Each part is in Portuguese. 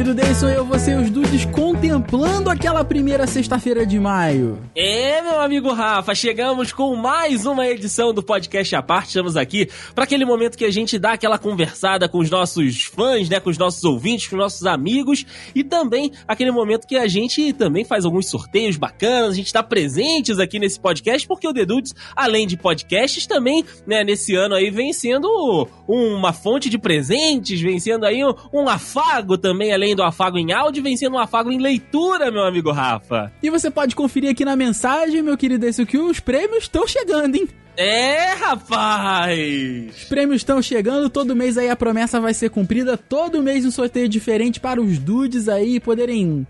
querido Deison, eu, você e os dudes contemplando aquela primeira sexta-feira de maio. É, meu amigo Rafa, chegamos com mais uma edição do podcast à parte. Estamos aqui para aquele momento que a gente dá aquela conversada com os nossos fãs, né, com os nossos ouvintes, com os nossos amigos e também aquele momento que a gente também faz alguns sorteios bacanas, a gente está presentes aqui nesse podcast porque o The Dudes, além de podcasts, também, né, nesse ano aí vem sendo uma fonte de presentes, vem sendo aí um afago também, além do afago em áudio, vem sendo um afago em leitura, meu amigo Rafa. E você pode conferir aqui na mensagem, meu querido esse que os prêmios estão chegando, hein? É, rapaz! Os prêmios estão chegando, todo mês aí a promessa vai ser cumprida, todo mês um sorteio diferente para os dudes aí poderem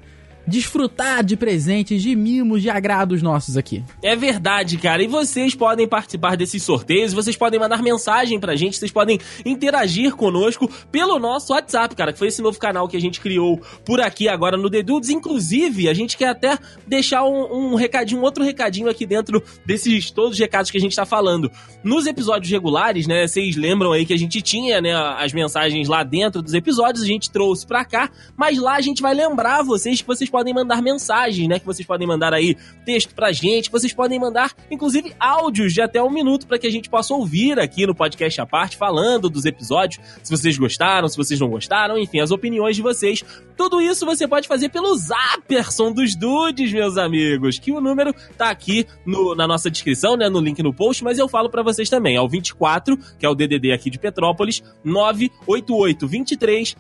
desfrutar de presentes, de mimos, de agrados nossos aqui. É verdade, cara. E vocês podem participar desses sorteios, vocês podem mandar mensagem pra gente, vocês podem interagir conosco pelo nosso WhatsApp, cara, que foi esse novo canal que a gente criou por aqui agora no The Dudes. Inclusive, a gente quer até deixar um, um recadinho, um outro recadinho aqui dentro desses todos os recados que a gente tá falando. Nos episódios regulares, né, vocês lembram aí que a gente tinha, né, as mensagens lá dentro dos episódios, a gente trouxe pra cá, mas lá a gente vai lembrar vocês que vocês podem mandar mensagens, né? Que vocês podem mandar aí texto pra gente, vocês podem mandar, inclusive, áudios de até um minuto para que a gente possa ouvir aqui no podcast à parte, falando dos episódios, se vocês gostaram, se vocês não gostaram, enfim, as opiniões de vocês. Tudo isso você pode fazer pelo Zapperson dos Dudes, meus amigos, que o número tá aqui no, na nossa descrição, né? No link no post, mas eu falo para vocês também. É o 24, que é o DDD aqui de Petrópolis, 988 23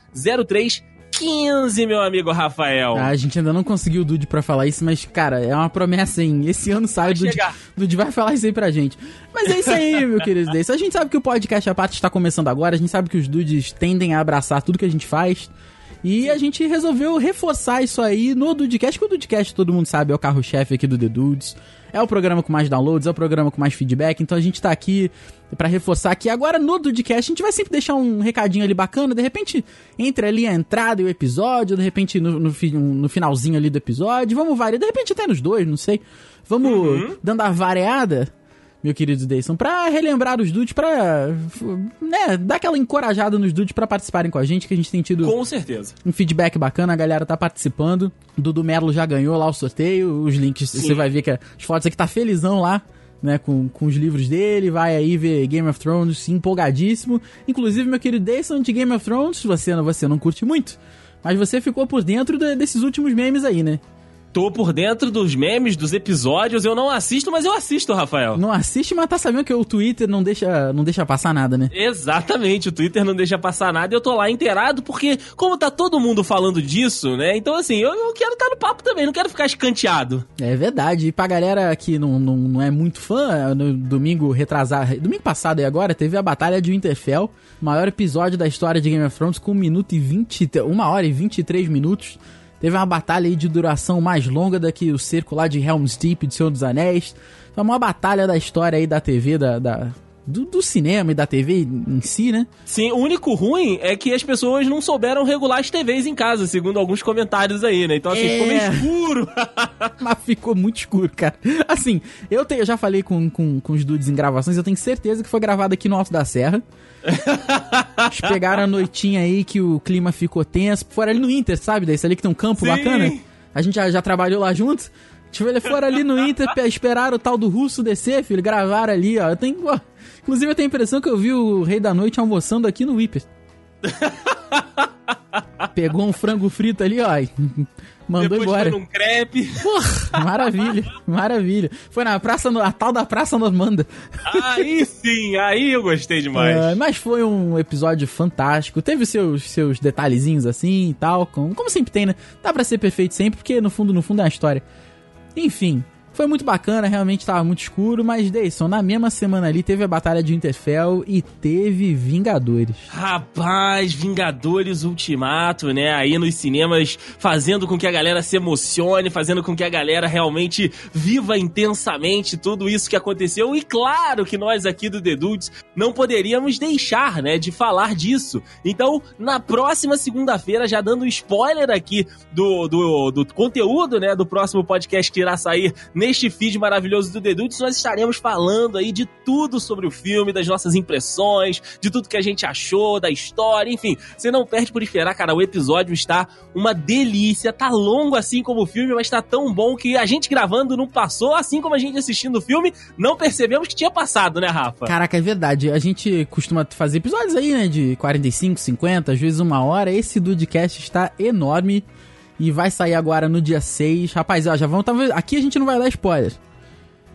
03 15, meu amigo Rafael. Ah, a gente ainda não conseguiu o Dude pra falar isso, mas, cara, é uma promessa, hein? Esse ano sai, o Dude, Dude vai falar isso aí pra gente. Mas é isso aí, meu querido Deis. A gente sabe que o podcast a parte está começando agora, a gente sabe que os Dudes tendem a abraçar tudo que a gente faz. E a gente resolveu reforçar isso aí no Dudecast, que o Dudecast, todo mundo sabe, é o carro-chefe aqui do The Dudes. É o programa com mais downloads, é o programa com mais feedback, então a gente tá aqui para reforçar que agora no Dudecast a gente vai sempre deixar um recadinho ali bacana, de repente entre ali a entrada e o episódio, de repente no, no, no finalzinho ali do episódio, vamos variar, de repente até nos dois, não sei. Vamos uhum. dando a variada meu querido Dayson, pra relembrar os dudes, pra né, dar aquela encorajada nos dudes pra participarem com a gente, que a gente tem tido. Com certeza. Um feedback bacana, a galera tá participando. Dudu Merlo já ganhou lá o sorteio, os links, Sim. você vai ver que as fotos aqui tá felizão lá. Né, com, com os livros dele, vai aí ver Game of Thrones empolgadíssimo. Inclusive, meu querido Dayson, de Game of Thrones, você, você não curte muito, mas você ficou por dentro de, desses últimos memes aí, né? Tô por dentro dos memes, dos episódios. Eu não assisto, mas eu assisto, Rafael. Não assiste, mas tá sabendo que o Twitter não deixa, não deixa passar nada, né? Exatamente, o Twitter não deixa passar nada e eu tô lá inteirado porque, como tá todo mundo falando disso, né? Então, assim, eu, eu quero estar tá no papo também, não quero ficar escanteado. É verdade. E pra galera que não, não, não é muito fã, no domingo retrasado, domingo passado e agora, teve a Batalha de Winterfell, maior episódio da história de Game of Thrones, com 1 minuto e 20, 1 hora e 23 minutos. Teve uma batalha aí de duração mais longa do que o cerco lá de Helm's Deep de Senhor dos Anéis. Foi uma batalha da história aí da TV, da, da do, do, cinema e da TV em si, né? Sim, o único ruim é que as pessoas não souberam regular as TVs em casa, segundo alguns comentários aí, né? Então, assim, é... ficou meio escuro. Mas ficou muito escuro, cara. Assim, eu, te, eu já falei com, com, com os dudes em gravações, eu tenho certeza que foi gravado aqui no Alto da Serra. Eles pegaram a noitinha aí que o clima ficou tenso. Fora ali no Inter, sabe? Daí, ali que tem um campo Sim. bacana. A gente já, já trabalhou lá junto. Tipo, ele foram ali no Inter, esperaram o tal do russo descer, filho. Gravaram ali, ó. Eu tenho, ó. Inclusive, eu tenho a impressão que eu vi o Rei da Noite almoçando aqui no Whipper. Pegou um frango frito ali, ó. Mandou Depois embora. Foi num crepe. Porra, maravilha, maravilha. Foi na praça, a tal da Praça Normanda. Aí sim, aí eu gostei demais. É, mas foi um episódio fantástico. Teve seus, seus detalhezinhos assim e tal, como, como sempre tem, né? Dá pra ser perfeito sempre, porque no fundo, no fundo é uma história. Enfim, foi muito bacana, realmente estava muito escuro, mas Deison, na mesma semana ali teve a Batalha de Winterfell e teve Vingadores. Rapaz, Vingadores Ultimato, né? Aí nos cinemas, fazendo com que a galera se emocione, fazendo com que a galera realmente viva intensamente tudo isso que aconteceu. E claro que nós aqui do The Dudes não poderíamos deixar, né, de falar disso. Então, na próxima segunda-feira, já dando spoiler aqui do, do, do conteúdo, né, do próximo podcast que irá sair neste feed maravilhoso do Dedudes, nós estaremos falando aí de tudo sobre o filme, das nossas impressões, de tudo que a gente achou, da história, enfim. Você não perde por esperar, cara. O episódio está uma delícia, tá longo assim como o filme, mas tá tão bom que a gente gravando não passou, assim como a gente assistindo o filme, não percebemos que tinha passado, né, Rafa? Caraca, é verdade. A gente costuma fazer episódios aí, né, de 45, 50, às vezes uma hora. Esse Dudecast está enorme e vai sair agora no dia 6. Rapaz, ó, já vamos. Tá, aqui a gente não vai dar spoiler.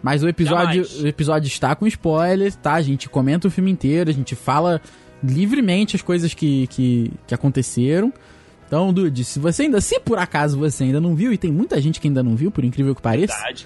Mas o episódio, o episódio está com spoilers, tá? A gente comenta o filme inteiro, a gente fala livremente as coisas que, que, que aconteceram. Então, Dude, se você ainda, se por acaso você ainda não viu, e tem muita gente que ainda não viu, por incrível que pareça, Verdade.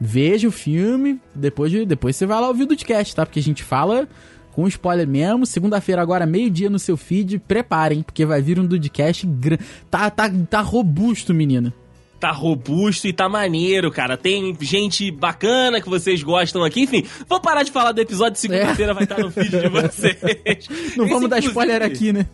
veja o filme, depois, de, depois você vai lá ouvir o Dudcast, tá? Porque a gente fala com spoiler mesmo. Segunda-feira, agora, meio-dia no seu feed. Preparem, porque vai vir um Dudcast grande. Tá, tá, tá robusto, menina tá robusto e tá maneiro, cara. Tem gente bacana que vocês gostam aqui. Enfim, vou parar de falar do episódio segunda-feira, é. vai estar no feed de vocês. Não esse, vamos dar spoiler aqui, né?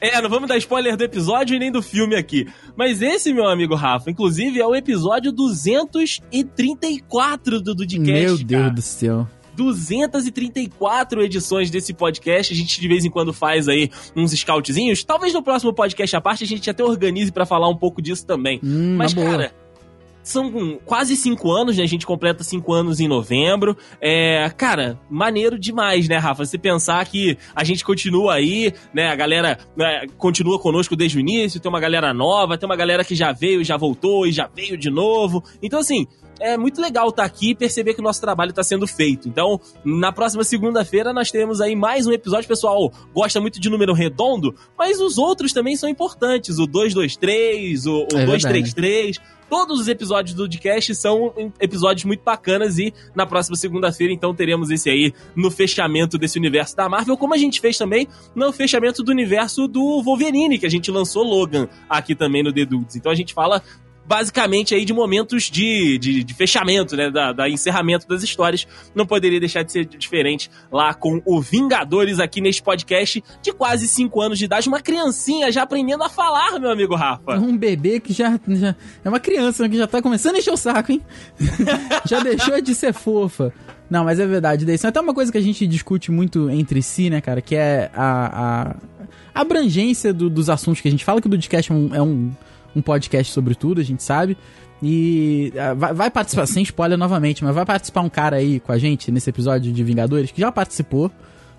É, não vamos dar spoiler do episódio e nem do filme aqui. Mas esse, meu amigo Rafa, inclusive, é o episódio 234 do Dudcast. Meu Deus cara. do céu. 234 edições desse podcast. A gente de vez em quando faz aí uns scoutzinhos. Talvez no próximo podcast à parte a gente até organize para falar um pouco disso também. Hum, Mas, cara. São quase cinco anos, né? A gente completa cinco anos em novembro. É, cara, maneiro demais, né, Rafa? Você pensar que a gente continua aí, né? A galera né, continua conosco desde o início, tem uma galera nova, tem uma galera que já veio já voltou e já veio de novo. Então, assim, é muito legal estar tá aqui e perceber que o nosso trabalho está sendo feito. Então, na próxima segunda-feira nós teremos aí mais um episódio. Pessoal, gosta muito de número redondo, mas os outros também são importantes. O 223, o, o é 233. Todos os episódios do podcast são episódios muito bacanas e na próxima segunda-feira, então, teremos esse aí no fechamento desse universo da Marvel, como a gente fez também no fechamento do universo do Wolverine, que a gente lançou Logan aqui também no The Dudes. Então a gente fala basicamente aí de momentos de, de, de fechamento, né? Da, da, encerramento das histórias. Não poderia deixar de ser diferente lá com o Vingadores aqui neste podcast de quase 5 anos de idade. Uma criancinha já aprendendo a falar, meu amigo Rafa. Um bebê que já, já é uma criança que já tá começando a encher o saco, hein? já deixou de ser fofa. Não, mas é verdade, Deison. É até uma coisa que a gente discute muito entre si, né, cara? Que é a, a abrangência do, dos assuntos que a gente fala, que o podcast é um, é um um podcast sobre tudo, a gente sabe. E uh, vai, vai, participar, sem spoiler novamente, mas vai participar um cara aí com a gente nesse episódio de Vingadores que já participou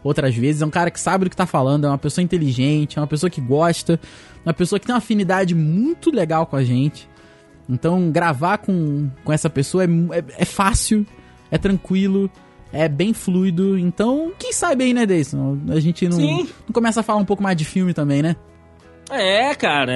outras vezes. É um cara que sabe do que tá falando, é uma pessoa inteligente, é uma pessoa que gosta, uma pessoa que tem uma afinidade muito legal com a gente. Então, gravar com, com essa pessoa é, é, é fácil, é tranquilo, é bem fluido. Então, quem sabe aí, né, Deison? A gente não, não começa a falar um pouco mais de filme também, né? É, cara,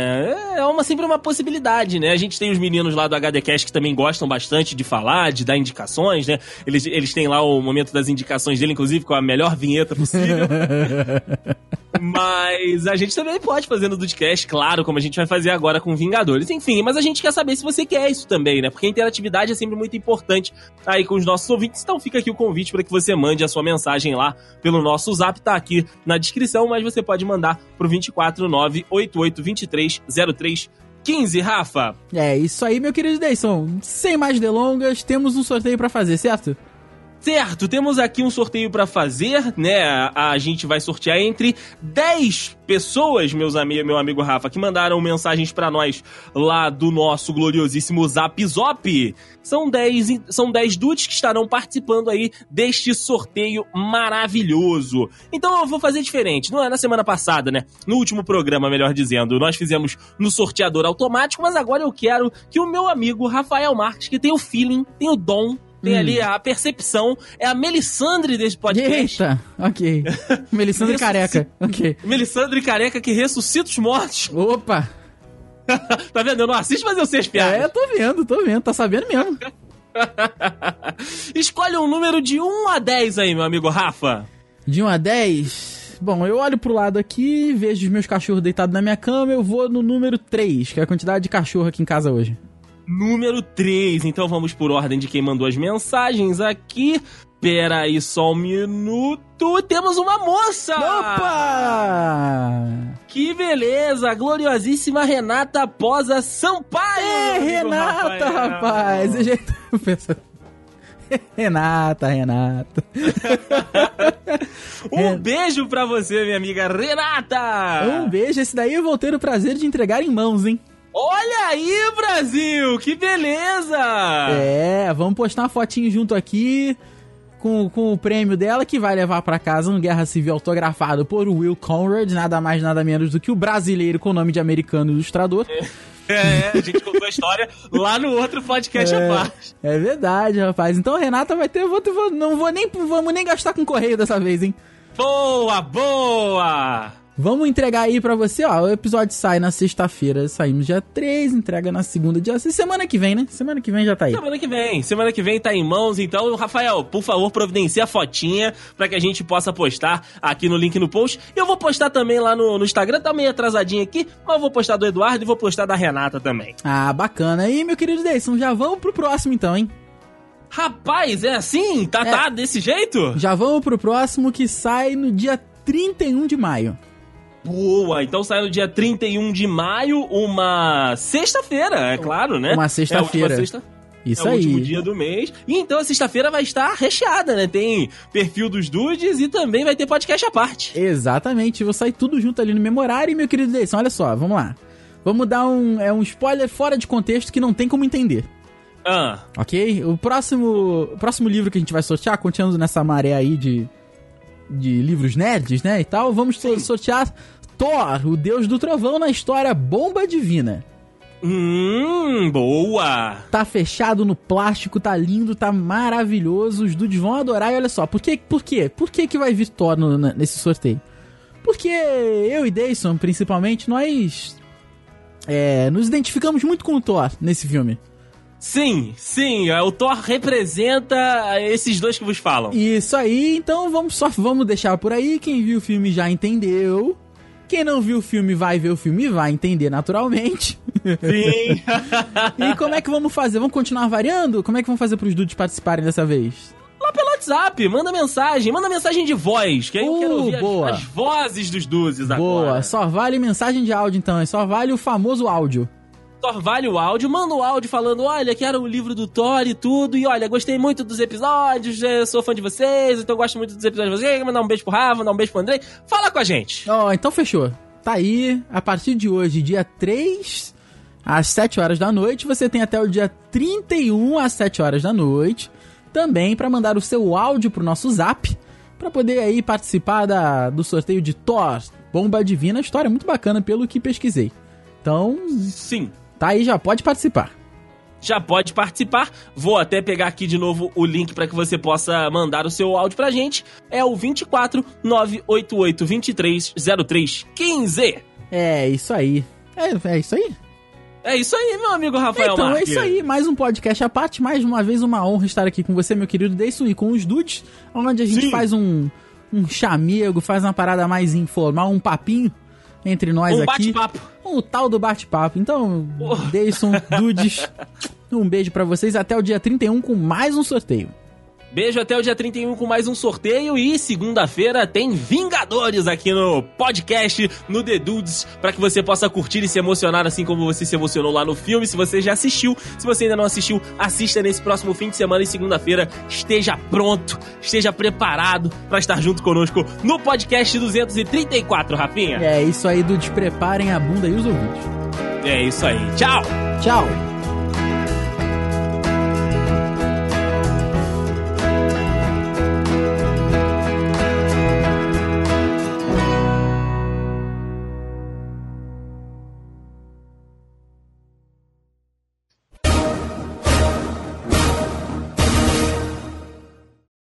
é uma, sempre uma possibilidade, né? A gente tem os meninos lá do HDcast que também gostam bastante de falar, de dar indicações, né? Eles, eles têm lá o momento das indicações dele, inclusive, com a melhor vinheta possível. mas a gente também pode fazer no Dudcast, claro, como a gente vai fazer agora com Vingadores. Enfim, mas a gente quer saber se você quer isso também, né? Porque a interatividade é sempre muito importante aí com os nossos ouvintes. Então fica aqui o convite para que você mande a sua mensagem lá pelo nosso zap, tá aqui na descrição, mas você pode mandar pro 24988230315, Rafa. É, isso aí, meu querido Deison. Sem mais delongas, temos um sorteio para fazer, certo? Certo, temos aqui um sorteio para fazer, né? A, gente vai sortear entre 10 pessoas, meus amigos, meu amigo Rafa, que mandaram mensagens para nós lá do nosso gloriosíssimo Zap Zop. São 10, são 10 dudes que estarão participando aí deste sorteio maravilhoso. Então eu vou fazer diferente. Não é na semana passada, né? No último programa, melhor dizendo, nós fizemos no sorteador automático, mas agora eu quero que o meu amigo Rafael Marques, que tem o feeling, tem o dom tem hum. ali a percepção. É a Melissandre desse podcast. Eita, ok. Melissandre Careca, ok. Melissandre Careca que ressuscita os mortos. Opa! tá vendo? Eu não assisto, mas eu sei as piadas. É, tô vendo, tô vendo. Tá sabendo mesmo. Escolhe um número de 1 a 10 aí, meu amigo Rafa. De 1 a 10? Bom, eu olho pro lado aqui, vejo os meus cachorros deitados na minha cama, eu vou no número 3, que é a quantidade de cachorro aqui em casa hoje número 3. Então vamos por ordem de quem mandou as mensagens aqui. Pera aí só um minuto. Temos uma moça! Opa! Que beleza! Gloriosíssima Renata Posa Sampaio! É, Renata, Rafael. rapaz! Eu já tô pensando. Renata, Renata. um beijo pra você, minha amiga Renata! Um beijo, esse daí eu vou ter o prazer de entregar em mãos, hein? Olha aí, Brasil! Que beleza! É, vamos postar uma fotinho junto aqui com, com o prêmio dela, que vai levar para casa um Guerra Civil autografado por Will Conrad, nada mais nada menos do que o brasileiro com o nome de americano ilustrador. É, é a gente contou a história lá no outro podcast é, parte. É verdade, rapaz. Então a Renata vai ter. Vou, não vou nem. Vamos nem gastar com correio dessa vez, hein? Boa, boa! Vamos entregar aí para você, ó. O episódio sai na sexta-feira, saímos dia 3, entrega na segunda, dia 6. Semana que vem, né? Semana que vem já tá aí. Semana que vem, semana que vem tá em mãos. Então, Rafael, por favor, providencie a fotinha para que a gente possa postar aqui no link no post. Eu vou postar também lá no, no Instagram, tá meio atrasadinho aqui, mas eu vou postar do Eduardo e vou postar da Renata também. Ah, bacana. E, meu querido Deison, já vamos pro próximo então, hein? Rapaz, é assim? Tá, é. tá desse jeito? Já vamos pro próximo que sai no dia 31 de maio. Boa! Então sai no dia 31 de maio, uma sexta-feira, é claro, né? Uma sexta-feira. É sexta isso é aí. o último dia do mês. E então a sexta-feira vai estar recheada, né? Tem perfil dos dudes e também vai ter podcast à parte. Exatamente. Vou sair tudo junto ali no memorário. E, meu querido Deison, olha só, vamos lá. Vamos dar um, é um spoiler fora de contexto que não tem como entender. Ah. Ok? O próximo, o próximo livro que a gente vai sortear, continuando nessa maré aí de, de livros nerds, né, e tal, vamos Sim. sortear Thor, o deus do trovão na história Bomba Divina. Hum, boa! Tá fechado no plástico, tá lindo, tá maravilhoso. Os dudes vão adorar. E olha só, por que, por quê? Por que, que vai vir Thor no, nesse sorteio? Porque eu e Dayson, principalmente, nós é, nos identificamos muito com o Thor nesse filme. Sim, sim, é, o Thor representa esses dois que vos falam. Isso aí, então vamos só vamos deixar por aí. Quem viu o filme já entendeu. Quem não viu o filme vai ver o filme e vai entender naturalmente. Sim. e como é que vamos fazer? Vamos continuar variando? Como é que vamos fazer para os dudes participarem dessa vez? Lá pelo WhatsApp, manda mensagem, manda mensagem de voz, que aí uh, eu quero uh, ouvir boa. As, as, vozes dos duzes agora. Boa, só vale mensagem de áudio então, só vale o famoso áudio. Thor vale o áudio, manda o áudio falando, olha, quero o livro do Thor e tudo, e olha, gostei muito dos episódios, sou fã de vocês, então gosto muito dos episódios de vocês, mandar um beijo pro Rafa, mandar um beijo pro Andrei, fala com a gente. Ó, oh, então fechou. Tá aí, a partir de hoje, dia 3, às 7 horas da noite, você tem até o dia 31 às 7 horas da noite, também para mandar o seu áudio pro nosso zap, para poder aí participar da, do sorteio de Thor, Bomba Divina, história muito bacana pelo que pesquisei. Então, sim. Tá aí, já pode participar. Já pode participar. Vou até pegar aqui de novo o link para que você possa mandar o seu áudio pra gente. É o 24 988 23 03 15. É, isso aí. É, é isso aí. É isso aí, meu amigo Rafael Então Marques. é isso aí, mais um podcast à parte, mais uma vez uma honra estar aqui com você, meu querido Deison, e com os dudes, onde a gente Sim. faz um, um chamego, faz uma parada mais informal, um papinho entre nós um aqui. Um bate-papo. O tal do bate-papo. Então, oh. Deison, Dudes, um beijo para vocês. Até o dia 31 com mais um sorteio. Beijo até o dia 31 com mais um sorteio e segunda-feira tem Vingadores aqui no podcast, no The Dudes, para que você possa curtir e se emocionar assim como você se emocionou lá no filme. Se você já assistiu, se você ainda não assistiu, assista nesse próximo fim de semana e segunda-feira esteja pronto, esteja preparado para estar junto conosco no podcast 234, Rapinha. É isso aí, Dudes, preparem a bunda e os ouvidos. É isso aí. Tchau. Tchau.